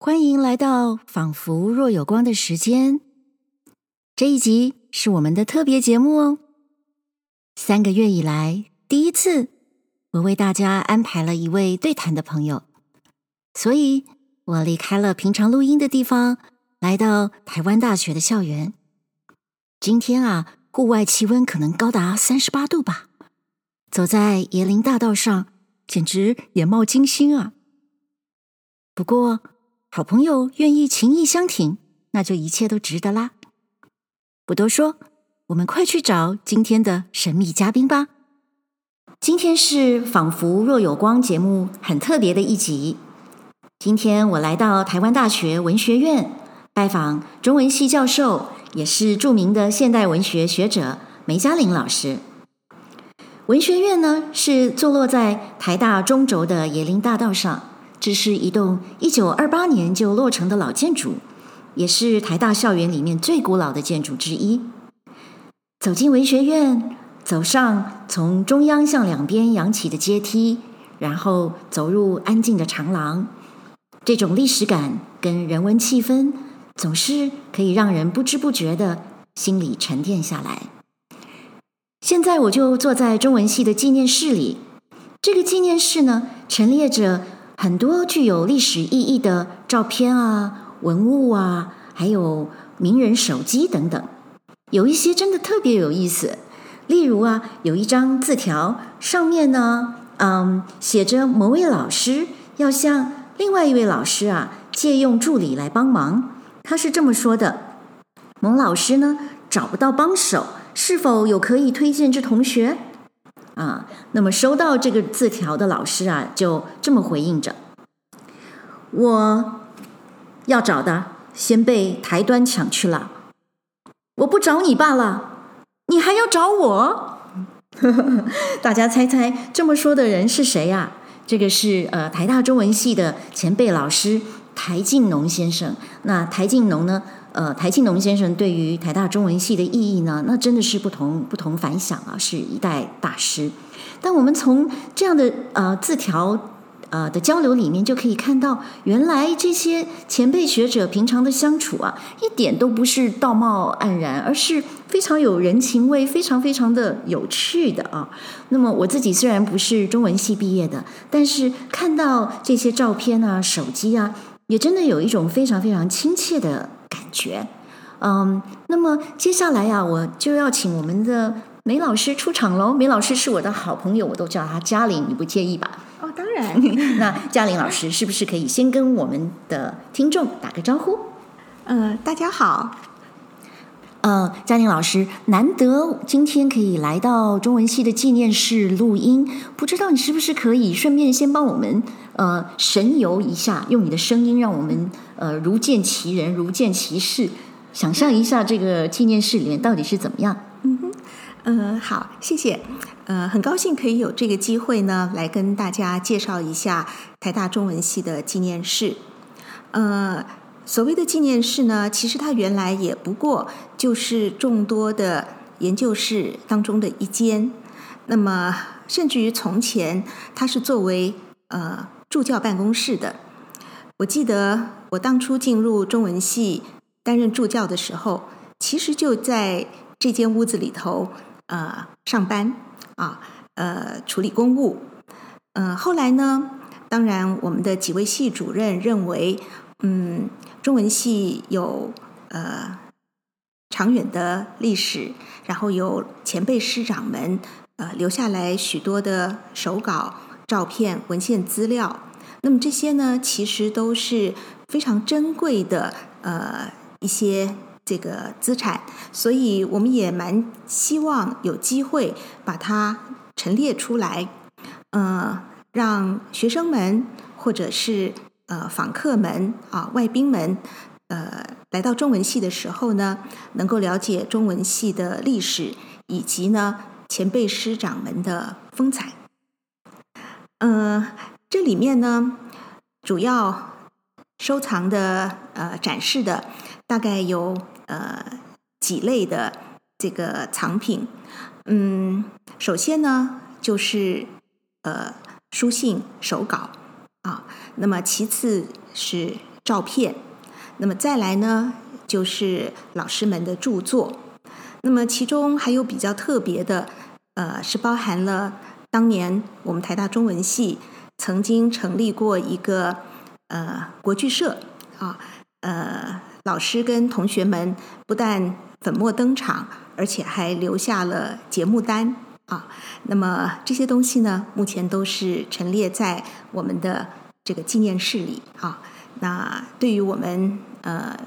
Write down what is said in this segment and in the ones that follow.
欢迎来到仿佛若有光的时间。这一集是我们的特别节目哦。三个月以来，第一次，我为大家安排了一位对谈的朋友，所以我离开了平常录音的地方，来到台湾大学的校园。今天啊，户外气温可能高达三十八度吧。走在椰林大道上，简直眼冒金星啊！不过，好朋友愿意情义相挺，那就一切都值得啦。不多说，我们快去找今天的神秘嘉宾吧。今天是仿佛若有光节目很特别的一集。今天我来到台湾大学文学院，拜访中文系教授，也是著名的现代文学学者梅嘉玲老师。文学院呢，是坐落在台大中轴的椰林大道上，这是一栋一九二八年就落成的老建筑，也是台大校园里面最古老的建筑之一。走进文学院，走上从中央向两边扬起的阶梯，然后走入安静的长廊，这种历史感跟人文气氛，总是可以让人不知不觉的心里沉淀下来。现在我就坐在中文系的纪念室里，这个纪念室呢，陈列着很多具有历史意义的照片啊、文物啊，还有名人手机等等。有一些真的特别有意思，例如啊，有一张字条，上面呢，嗯，写着某位老师要向另外一位老师啊借用助理来帮忙。他是这么说的：某老师呢，找不到帮手。是否有可以推荐之同学？啊，那么收到这个字条的老师啊，就这么回应着：我要找的先被台端抢去了，我不找你罢了，你还要找我？大家猜猜这么说的人是谁呀？这个是呃台大中文系的前辈老师台静农先生。那台静农呢？呃，台庆农先生对于台大中文系的意义呢，那真的是不同不同凡响啊，是一代大师。但我们从这样的呃字条呃的交流里面，就可以看到，原来这些前辈学者平常的相处啊，一点都不是道貌岸然，而是非常有人情味，非常非常的有趣的啊。那么我自己虽然不是中文系毕业的，但是看到这些照片啊、手机啊，也真的有一种非常非常亲切的。感觉，嗯，那么接下来呀、啊，我就要请我们的梅老师出场喽。梅老师是我的好朋友，我都叫她嘉玲，你不介意吧？哦，当然。那嘉玲老师是不是可以先跟我们的听众打个招呼？嗯、呃，大家好。呃，嘉玲老师，难得今天可以来到中文系的纪念室录音，不知道你是不是可以顺便先帮我们呃神游一下，用你的声音让我们呃如见其人，如见其事，想象一下这个纪念室里面到底是怎么样？嗯哼，嗯、好，谢谢，呃，很高兴可以有这个机会呢，来跟大家介绍一下台大中文系的纪念室，呃。所谓的纪念室呢，其实它原来也不过就是众多的研究室当中的一间。那么，甚至于从前它是作为呃助教办公室的。我记得我当初进入中文系担任助教的时候，其实就在这间屋子里头呃上班啊，呃处理公务。嗯、呃，后来呢，当然我们的几位系主任认为，嗯。中文系有呃长远的历史，然后有前辈师长们呃留下来许多的手稿、照片、文献资料。那么这些呢，其实都是非常珍贵的呃一些这个资产，所以我们也蛮希望有机会把它陈列出来，呃，让学生们或者是。呃，访客们啊，外宾们，呃，来到中文系的时候呢，能够了解中文系的历史，以及呢前辈师长们的风采。呃，这里面呢，主要收藏的呃展示的大概有呃几类的这个藏品。嗯，首先呢，就是呃书信手稿。啊，那么其次是照片。那么再来呢，就是老师们的著作。那么其中还有比较特别的，呃，是包含了当年我们台大中文系曾经成立过一个呃国剧社啊，呃，老师跟同学们不但粉墨登场，而且还留下了节目单啊。那么这些东西呢，目前都是陈列在我们的这个纪念室里啊。那对于我们呃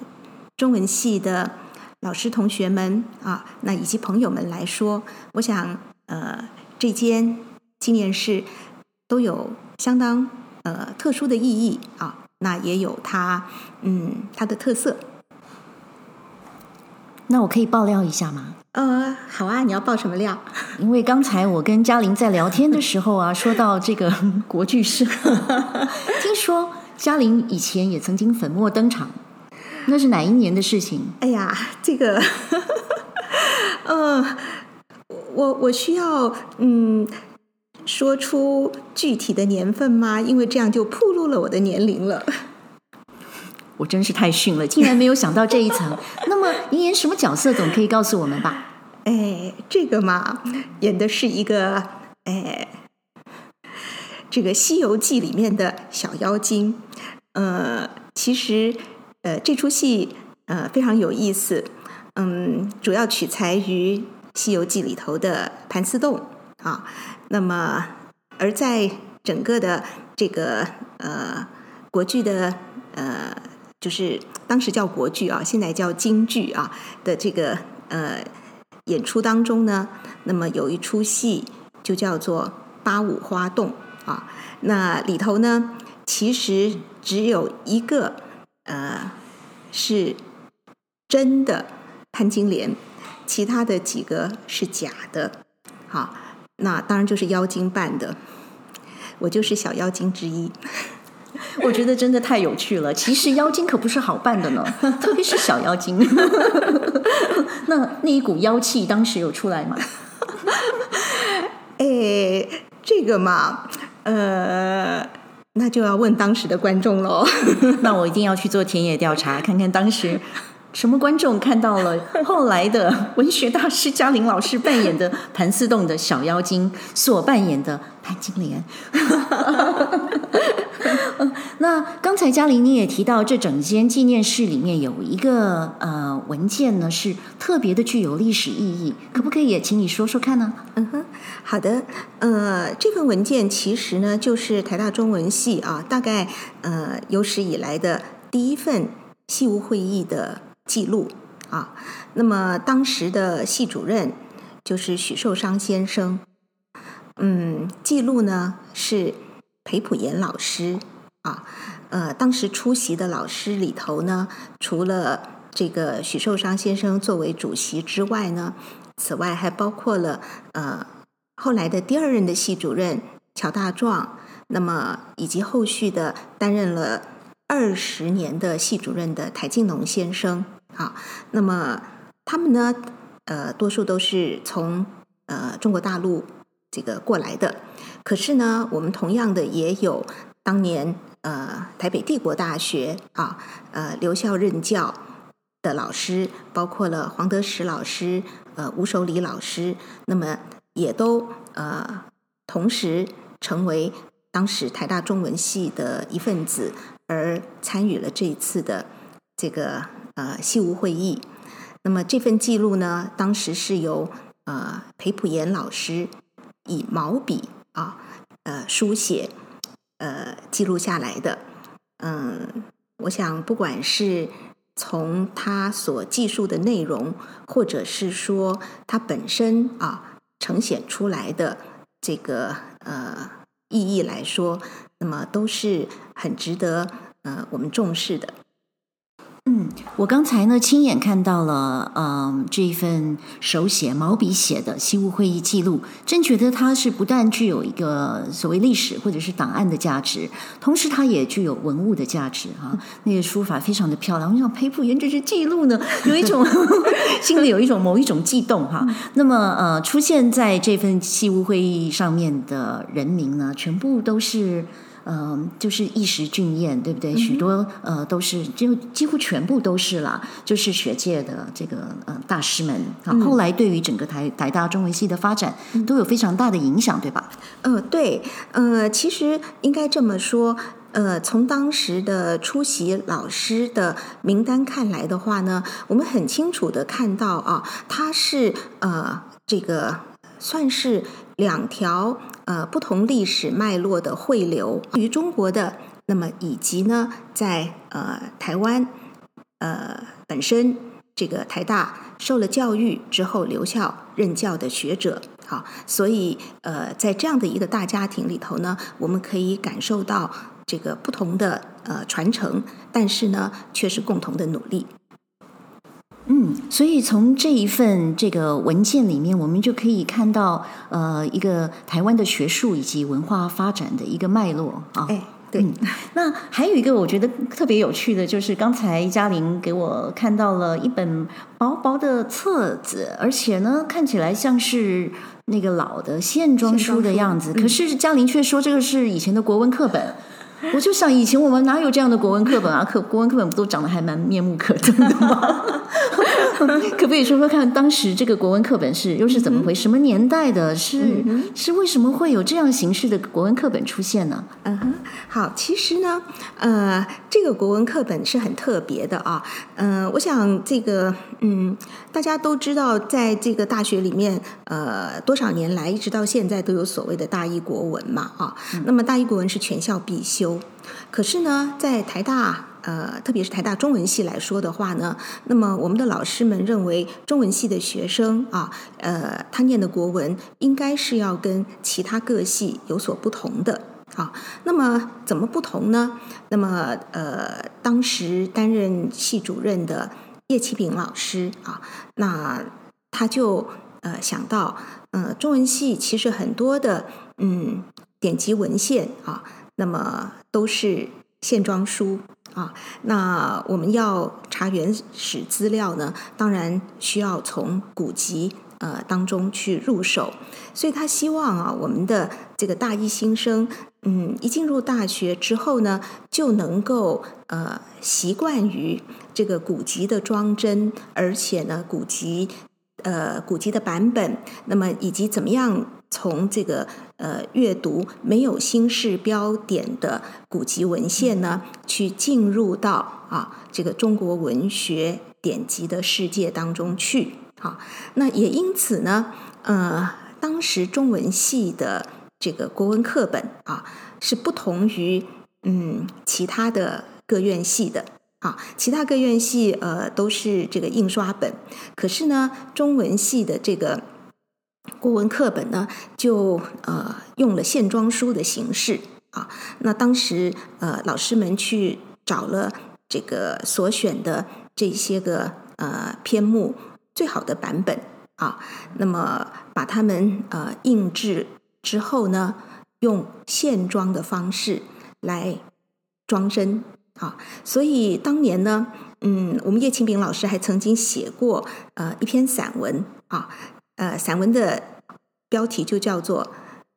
中文系的老师同学们啊，那以及朋友们来说，我想呃这间纪念室都有相当呃特殊的意义啊，那也有它嗯它的特色。那我可以爆料一下吗？呃，好啊，你要爆什么料？因为刚才我跟嘉玲在聊天的时候啊，说到这个国剧社，听说嘉玲以前也曾经粉墨登场，那是哪一年的事情？哎呀，这个，呃，我我需要嗯说出具体的年份吗？因为这样就暴露了我的年龄了。我真是太逊了，竟然没有想到这一层。那么，您演什么角色？总可以告诉我们吧？哎，这个嘛，演的是一个哎，这个《西游记》里面的小妖精。呃，其实呃，这出戏呃非常有意思。嗯，主要取材于《西游记》里头的盘丝洞啊。那么，而在整个的这个呃国剧的呃。就是当时叫国剧啊，现在叫京剧啊的这个呃演出当中呢，那么有一出戏就叫做《八五花洞》啊，那里头呢其实只有一个呃是真的潘金莲，其他的几个是假的，好，那当然就是妖精扮的，我就是小妖精之一。我觉得真的太有趣了。其实妖精可不是好扮的呢，特别是小妖精。那那一股妖气当时有出来吗？哎，这个嘛，呃，那就要问当时的观众喽。那我一定要去做田野调查，看看当时什么观众看到了 后来的文学大师嘉玲老师扮演的盘丝洞的小妖精所扮演的潘金莲。那刚才嘉玲你也提到，这整间纪念室里面有一个呃文件呢，是特别的具有历史意义，可不可以也请你说说看呢？嗯哼，好的，呃，这份文件其实呢，就是台大中文系啊，大概呃有史以来的第一份系务会议的记录啊。那么当时的系主任就是许寿裳先生，嗯，记录呢是裴普岩老师。啊，呃，当时出席的老师里头呢，除了这个许寿裳先生作为主席之外呢，此外还包括了呃后来的第二任的系主任乔大壮，那么以及后续的担任了二十年的系主任的台静农先生啊，那么他们呢，呃，多数都是从呃中国大陆这个过来的，可是呢，我们同样的也有当年。呃，台北帝国大学啊，呃，留校任教的老师，包括了黄德石老师、呃，吴守礼老师，那么也都呃，同时成为当时台大中文系的一份子，而参与了这一次的这个呃系务会议。那么这份记录呢，当时是由呃裴溥岩老师以毛笔啊呃书写。呃，记录下来的，嗯，我想不管是从他所记述的内容，或者是说他本身啊呈现出来的这个呃意义来说，那么都是很值得呃我们重视的。嗯，我刚才呢亲眼看到了，嗯，这一份手写毛笔写的西屋会议记录，真觉得它是不但具有一个所谓历史或者是档案的价值，同时它也具有文物的价值哈、啊。那个书法非常的漂亮，我想裴溥岩这是记录呢，有一种 心里有一种某一种悸动哈、啊。那么呃，出现在这份西屋会议上面的人名呢，全部都是。嗯、呃，就是一时俊彦，对不对？嗯、许多呃都是就几乎全部都是了，就是学界的这个呃大师们啊。后来对于整个台台大中文系的发展都有非常大的影响，对吧？嗯、呃，对，呃，其实应该这么说。呃，从当时的出席老师的名单看来的话呢，我们很清楚的看到啊，他是呃这个算是两条呃不同历史脉络的汇流于中国的，那么以及呢在呃台湾呃本身这个台大受了教育之后留校任教的学者，好，所以呃在这样的一个大家庭里头呢，我们可以感受到。这个不同的呃传承，但是呢，却是共同的努力。嗯，所以从这一份这个文件里面，我们就可以看到呃一个台湾的学术以及文化发展的一个脉络啊。哎，对。嗯，那还有一个我觉得特别有趣的，就是刚才嘉玲给我看到了一本薄薄的册子，而且呢，看起来像是那个老的线装书的样子。可是嘉玲却说这个是以前的国文课本。我就想，以前我们哪有这样的国文课本啊？课国文课本不都长得还蛮面目可憎的吗？可不可以说说看，当时这个国文课本是又是怎么回事？什么年代的？是、嗯、是为什么会有这样形式的国文课本出现呢？嗯哼，好，其实呢，呃，这个国文课本是很特别的啊。嗯、呃，我想这个，嗯，大家都知道，在这个大学里面，呃，多少年来一直到现在都有所谓的大一国文嘛，啊，嗯、那么大一国文是全校必修。可是呢，在台大，呃，特别是台大中文系来说的话呢，那么我们的老师们认为，中文系的学生啊，呃，他念的国文应该是要跟其他各系有所不同的啊。那么怎么不同呢？那么呃，当时担任系主任的叶启炳老师啊，那他就呃想到，呃，中文系其实很多的嗯典籍文献啊。那么都是线装书啊，那我们要查原始资料呢，当然需要从古籍呃当中去入手，所以他希望啊，我们的这个大一新生，嗯，一进入大学之后呢，就能够呃习惯于这个古籍的装帧，而且呢，古籍呃古籍的版本，那么以及怎么样。从这个呃阅读没有新式标点的古籍文献呢，去进入到啊这个中国文学典籍的世界当中去。好，那也因此呢，呃，当时中文系的这个国文课本啊，是不同于嗯其他的各院系的啊，其他各院系呃都是这个印刷本，可是呢，中文系的这个。国文课本呢，就呃用了线装书的形式啊。那当时呃老师们去找了这个所选的这些个呃篇目最好的版本啊，那么把它们呃印制之后呢，用线装的方式来装帧啊。所以当年呢，嗯，我们叶庆炳老师还曾经写过呃一篇散文啊。呃，散文的标题就叫做《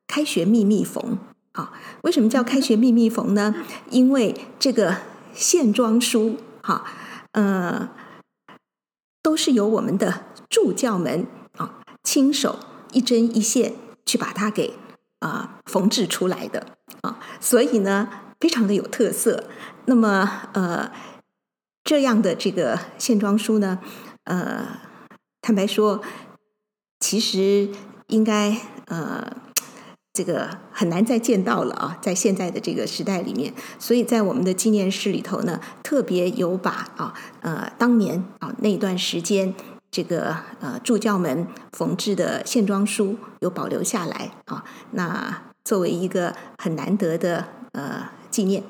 开学密密缝》啊。为什么叫开学密密缝呢？因为这个线装书哈，呃，都是由我们的助教们啊亲手一针一线去把它给啊缝制出来的啊，所以呢，非常的有特色。那么呃，这样的这个线装书呢，呃，坦白说。其实应该呃，这个很难再见到了啊，在现在的这个时代里面，所以在我们的纪念室里头呢，特别有把啊呃当年啊那段时间这个呃助教们缝制的线装书有保留下来啊，那作为一个很难得的呃纪念。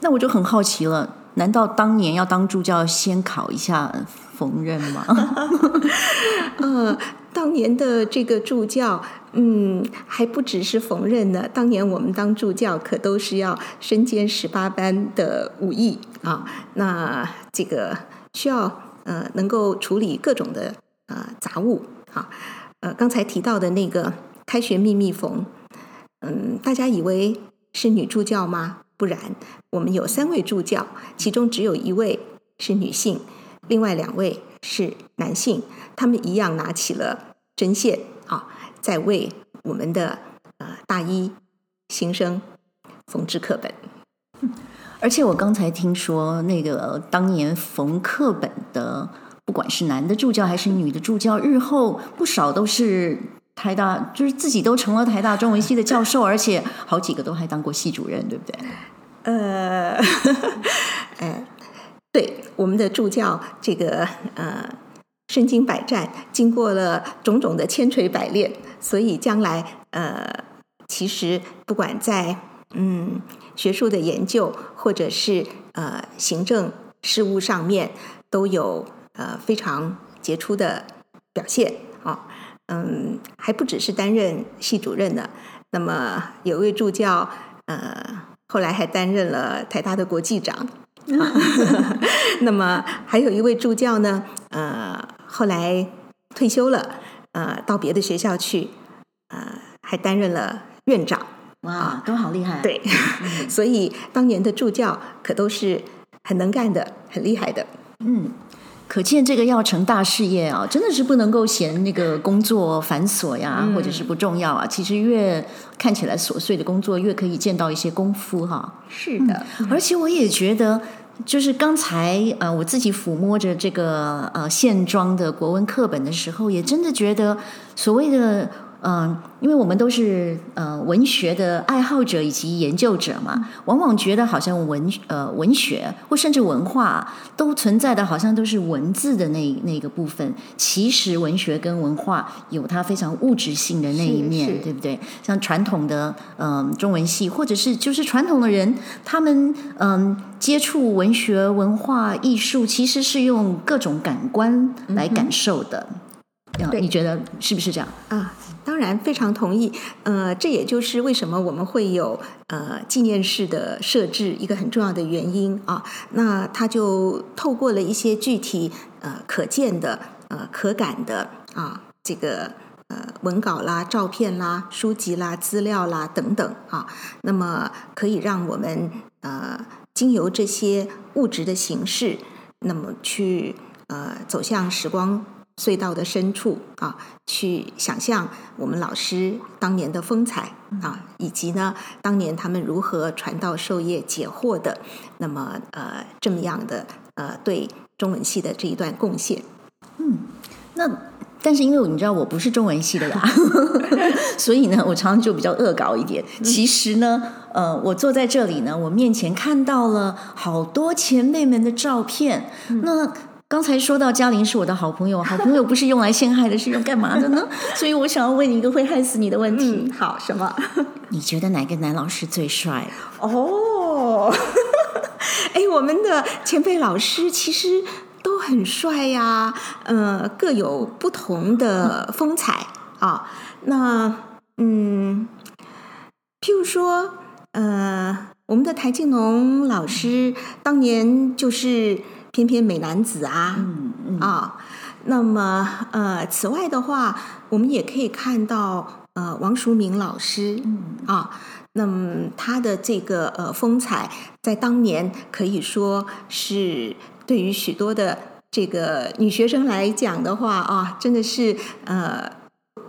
那我就很好奇了，难道当年要当助教先考一下缝纫吗？呃，当年的这个助教，嗯，还不只是缝纫呢。当年我们当助教，可都是要身兼十八般的武艺啊。那这个需要呃，能够处理各种的呃杂物啊。呃，刚才提到的那个开学秘密缝，嗯，大家以为是女助教吗？不然，我们有三位助教，其中只有一位是女性，另外两位是男性。他们一样拿起了针线啊，在为我们的呃大一新生缝制课本。而且我刚才听说，那个当年缝课本的，不管是男的助教还是女的助教，日后不少都是台大，就是自己都成了台大中文系的教授，而且好几个都还当过系主任，对不对？呃，哎，对，我们的助教这个呃身经百战，经过了种种的千锤百炼，所以将来呃，其实不管在嗯。学术的研究，或者是呃行政事务上面，都有呃非常杰出的表现啊、哦。嗯，还不只是担任系主任呢。那么有位助教，呃，后来还担任了台大的国际长。啊、那么还有一位助教呢，呃，后来退休了，呃，到别的学校去，呃，还担任了院长。哇，都好厉害！对，嗯、所以当年的助教可都是很能干的，很厉害的。嗯，可见这个要成大事业啊，真的是不能够嫌那个工作繁琐呀，嗯、或者是不重要啊。其实越看起来琐碎的工作，越可以见到一些功夫哈。是的，嗯、而且我也觉得，就是刚才呃，我自己抚摸着这个呃线装的国文课本的时候，也真的觉得所谓的。嗯，因为我们都是呃文学的爱好者以及研究者嘛，往往觉得好像文呃文学或甚至文化都存在的好像都是文字的那那个部分。其实文学跟文化有它非常物质性的那一面，对不对？像传统的嗯、呃、中文系，或者是就是传统的人，他们嗯、呃、接触文学、文化、艺术，其实是用各种感官来感受的。嗯、你觉得是不是这样啊？当然非常同意，呃，这也就是为什么我们会有呃纪念式的设置一个很重要的原因啊。那它就透过了一些具体呃可见的呃可感的啊这个呃文稿啦、照片啦、书籍啦、资料啦等等啊，那么可以让我们呃经由这些物质的形式，那么去呃走向时光。隧道的深处啊，去想象我们老师当年的风采啊，以及呢，当年他们如何传道授业解惑的，那么呃，这么样的呃，对中文系的这一段贡献。嗯，那但是因为你知道我不是中文系的呀，所以呢，我常常就比较恶搞一点。其实呢，呃，我坐在这里呢，我面前看到了好多前辈们的照片，嗯、那。刚才说到嘉玲是我的好朋友，好朋友不是用来陷害的，是用干嘛的呢？所以我想要问你一个会害死你的问题。嗯、好，什么？你觉得哪个男老师最帅？哦，哎，我们的前辈老师其实都很帅呀，呃，各有不同的风采啊。那嗯，譬如说，呃，我们的台静农老师当年就是。翩翩美男子啊，嗯嗯、啊，那么呃，此外的话，我们也可以看到呃，王淑敏老师，嗯、啊，那么他的这个呃风采，在当年可以说是对于许多的这个女学生来讲的话啊，真的是呃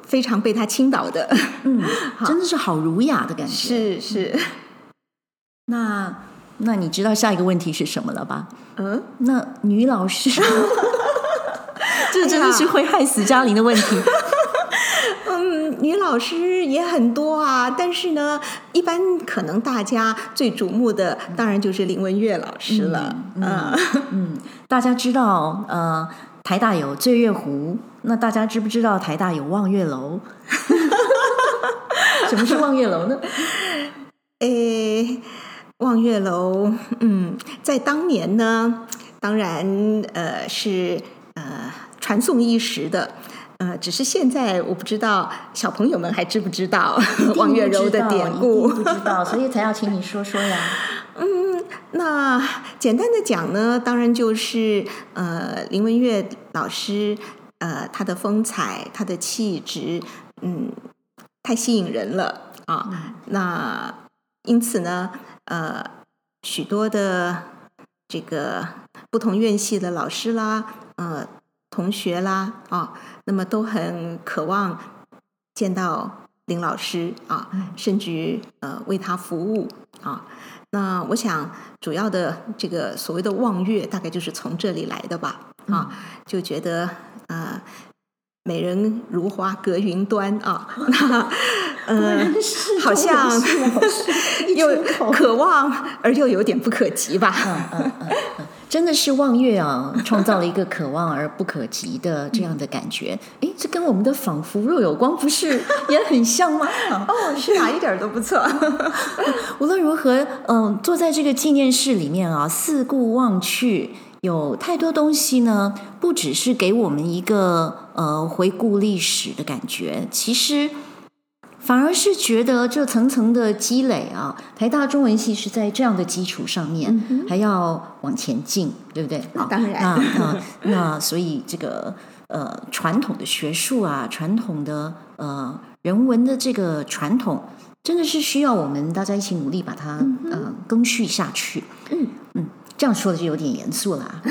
非常被他倾倒的，嗯，真的是好儒雅的感觉，是是，嗯、那。那你知道下一个问题是什么了吧？嗯，那女老师，这真的是会害死嘉玲的问题。嗯，女老师也很多啊，但是呢，一般可能大家最瞩目的，当然就是林文月老师了。嗯嗯，嗯，大家知道呃，台大有醉月湖，那大家知不知道台大有望月楼？什么是望月楼呢？诶。望月楼，嗯，在当年呢，当然呃是呃传颂一时的，呃，只是现在我不知道小朋友们还知不知道望月楼的典故，不知道，所以才要请你说说呀。嗯，那简单的讲呢，当然就是呃林文月老师，呃他的风采，他的气质，嗯，太吸引人了啊，嗯、那。因此呢，呃，许多的这个不同院系的老师啦，呃，同学啦，啊，那么都很渴望见到林老师啊，甚至呃为他服务啊。那我想，主要的这个所谓的望月，大概就是从这里来的吧？啊，就觉得呃，美人如花隔云端啊，那呃，好像又可望而又有点不可及吧？嗯嗯嗯嗯，真的是望月啊，创造了一个可望而不可及的这样的感觉。哎，这跟我们的仿佛若有光不是也很像吗？哦，是哪，一点都不错。无论如何，嗯，坐在这个纪念室里面啊，四顾望去，有太多东西呢，不只是给我们一个呃回顾历史的感觉，其实反而是觉得这层层的积累啊，台大中文系是在这样的基础上面、嗯、还要往前进，对不对？那当然，那那，那所以这个呃传统的学术啊，传统的呃人文的这个传统。真的是需要我们大家一起努力把它嗯、呃、更续下去。嗯嗯，这样说的就有点严肃了、啊。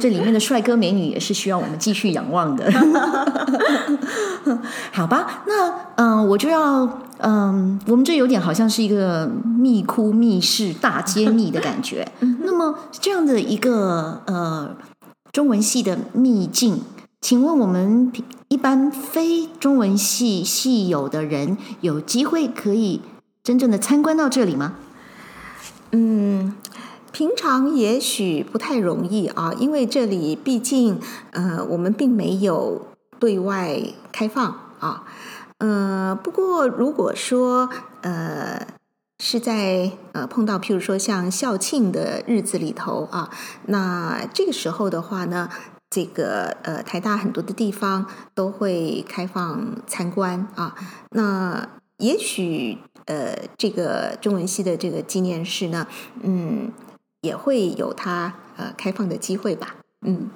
这里面的帅哥美女也是需要我们继续仰望的。好吧，那嗯、我就要嗯、我们这有点好像是一个密窟密室大揭秘的感觉。那么这样的一个呃中文系的秘境。请问我们一般非中文系系友的人，有机会可以真正的参观到这里吗？嗯，平常也许不太容易啊，因为这里毕竟呃，我们并没有对外开放啊。呃，不过如果说呃是在呃碰到譬如说像校庆的日子里头啊，那这个时候的话呢。这个呃，台大很多的地方都会开放参观啊。那也许呃，这个中文系的这个纪念室呢，嗯，也会有它呃开放的机会吧。嗯，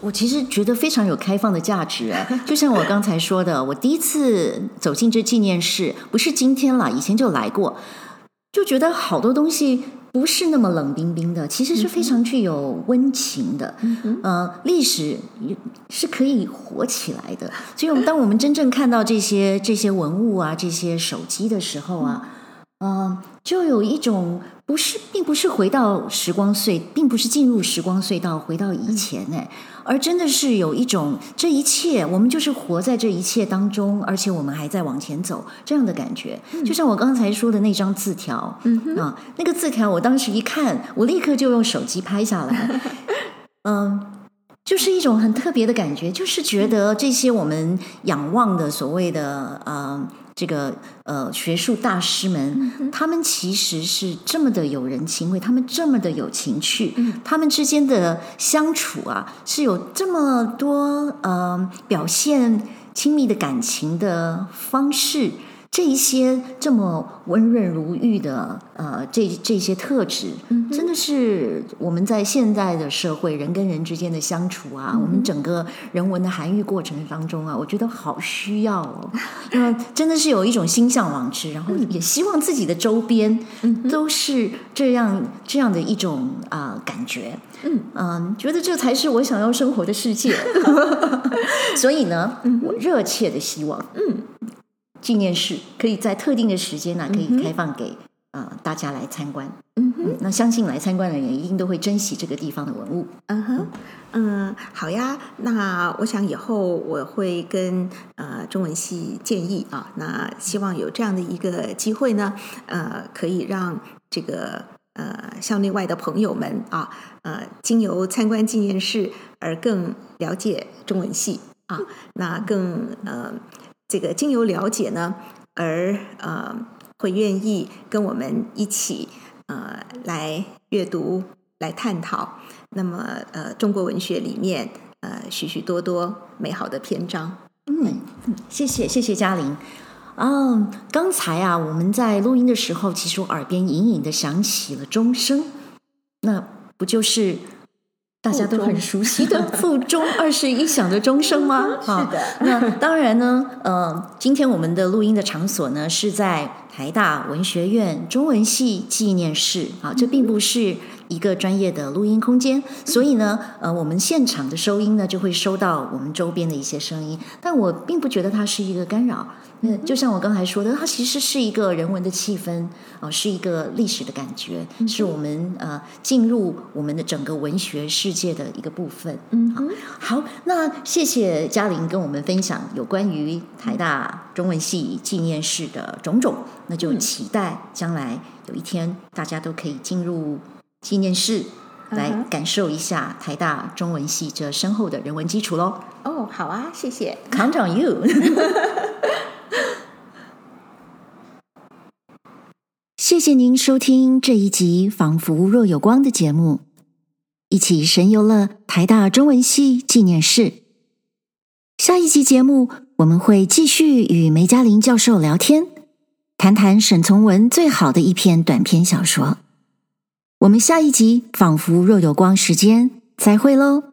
我其实觉得非常有开放的价值。就像我刚才说的，我第一次走进这纪念室，不是今天了，以前就来过，就觉得好多东西。不是那么冷冰冰的，其实是非常具有温情的。嗯哼，呃，历史是可以活起来的。所以，当我们真正看到这些这些文物啊，这些手机的时候啊，嗯、呃，就有一种不是，并不是回到时光隧，并不是进入时光隧道，回到以前哎。而真的是有一种这一切，我们就是活在这一切当中，而且我们还在往前走这样的感觉。就像我刚才说的那张字条，嗯啊，那个字条，我当时一看，我立刻就用手机拍下来，嗯，就是一种很特别的感觉，就是觉得这些我们仰望的所谓的嗯。这个呃，学术大师们，嗯，他们其实是这么的有人情味，他们这么的有情趣，嗯，他们之间的相处啊，是有这么多呃表现亲密的感情的方式。这一些这么温润如玉的呃，这这些特质，真的是我们在现在的社会人跟人之间的相处啊，嗯、我们整个人文的涵育过程当中啊，我觉得好需要哦。那真的是有一种心向往之，然后也希望自己的周边都是这样这样的一种啊、呃、感觉。嗯嗯，觉得这才是我想要生活的世界。所以呢，我热切的希望，嗯。纪念室可以在特定的时间呢、啊，可以开放给啊、呃、大家来参观。嗯哼，那相信来参观的人一定都会珍惜这个地方的文物。嗯哼，嗯，好呀。那我想以后我会跟呃中文系建议啊，那希望有这样的一个机会呢，呃，可以让这个呃校内外的朋友们啊，呃，经由参观纪念室而更了解中文系啊，那更呃。这个经由了解呢，而呃会愿意跟我们一起呃来阅读、来探讨。那么呃中国文学里面呃许许多多美好的篇章。嗯，谢谢谢谢嘉玲。嗯，刚才啊我们在录音的时候，其实我耳边隐隐的响起了钟声，那不就是？大家都很熟悉的 附中二十一响的钟声吗？是的。那当然呢，呃，今天我们的录音的场所呢是在台大文学院中文系纪念室啊，这并不是一个专业的录音空间，所以呢，呃，我们现场的收音呢就会收到我们周边的一些声音，但我并不觉得它是一个干扰。那就像我刚才说的，它其实是一个人文的气氛啊、呃，是一个历史的感觉，是我们呃进入我们的整个文学世界的一个部分。嗯，好，那谢谢嘉玲跟我们分享有关于台大中文系纪念室的种种，那就期待将来有一天大家都可以进入纪念室，来感受一下台大中文系这深厚的人文基础喽。哦，好啊，谢谢，Count on you。谢谢您收听这一集《仿佛若有光》的节目，一起神游了台大中文系纪念室。下一集节目，我们会继续与梅嘉玲教授聊天，谈谈沈从文最好的一篇短篇小说。我们下一集《仿佛若有光》时间再会喽。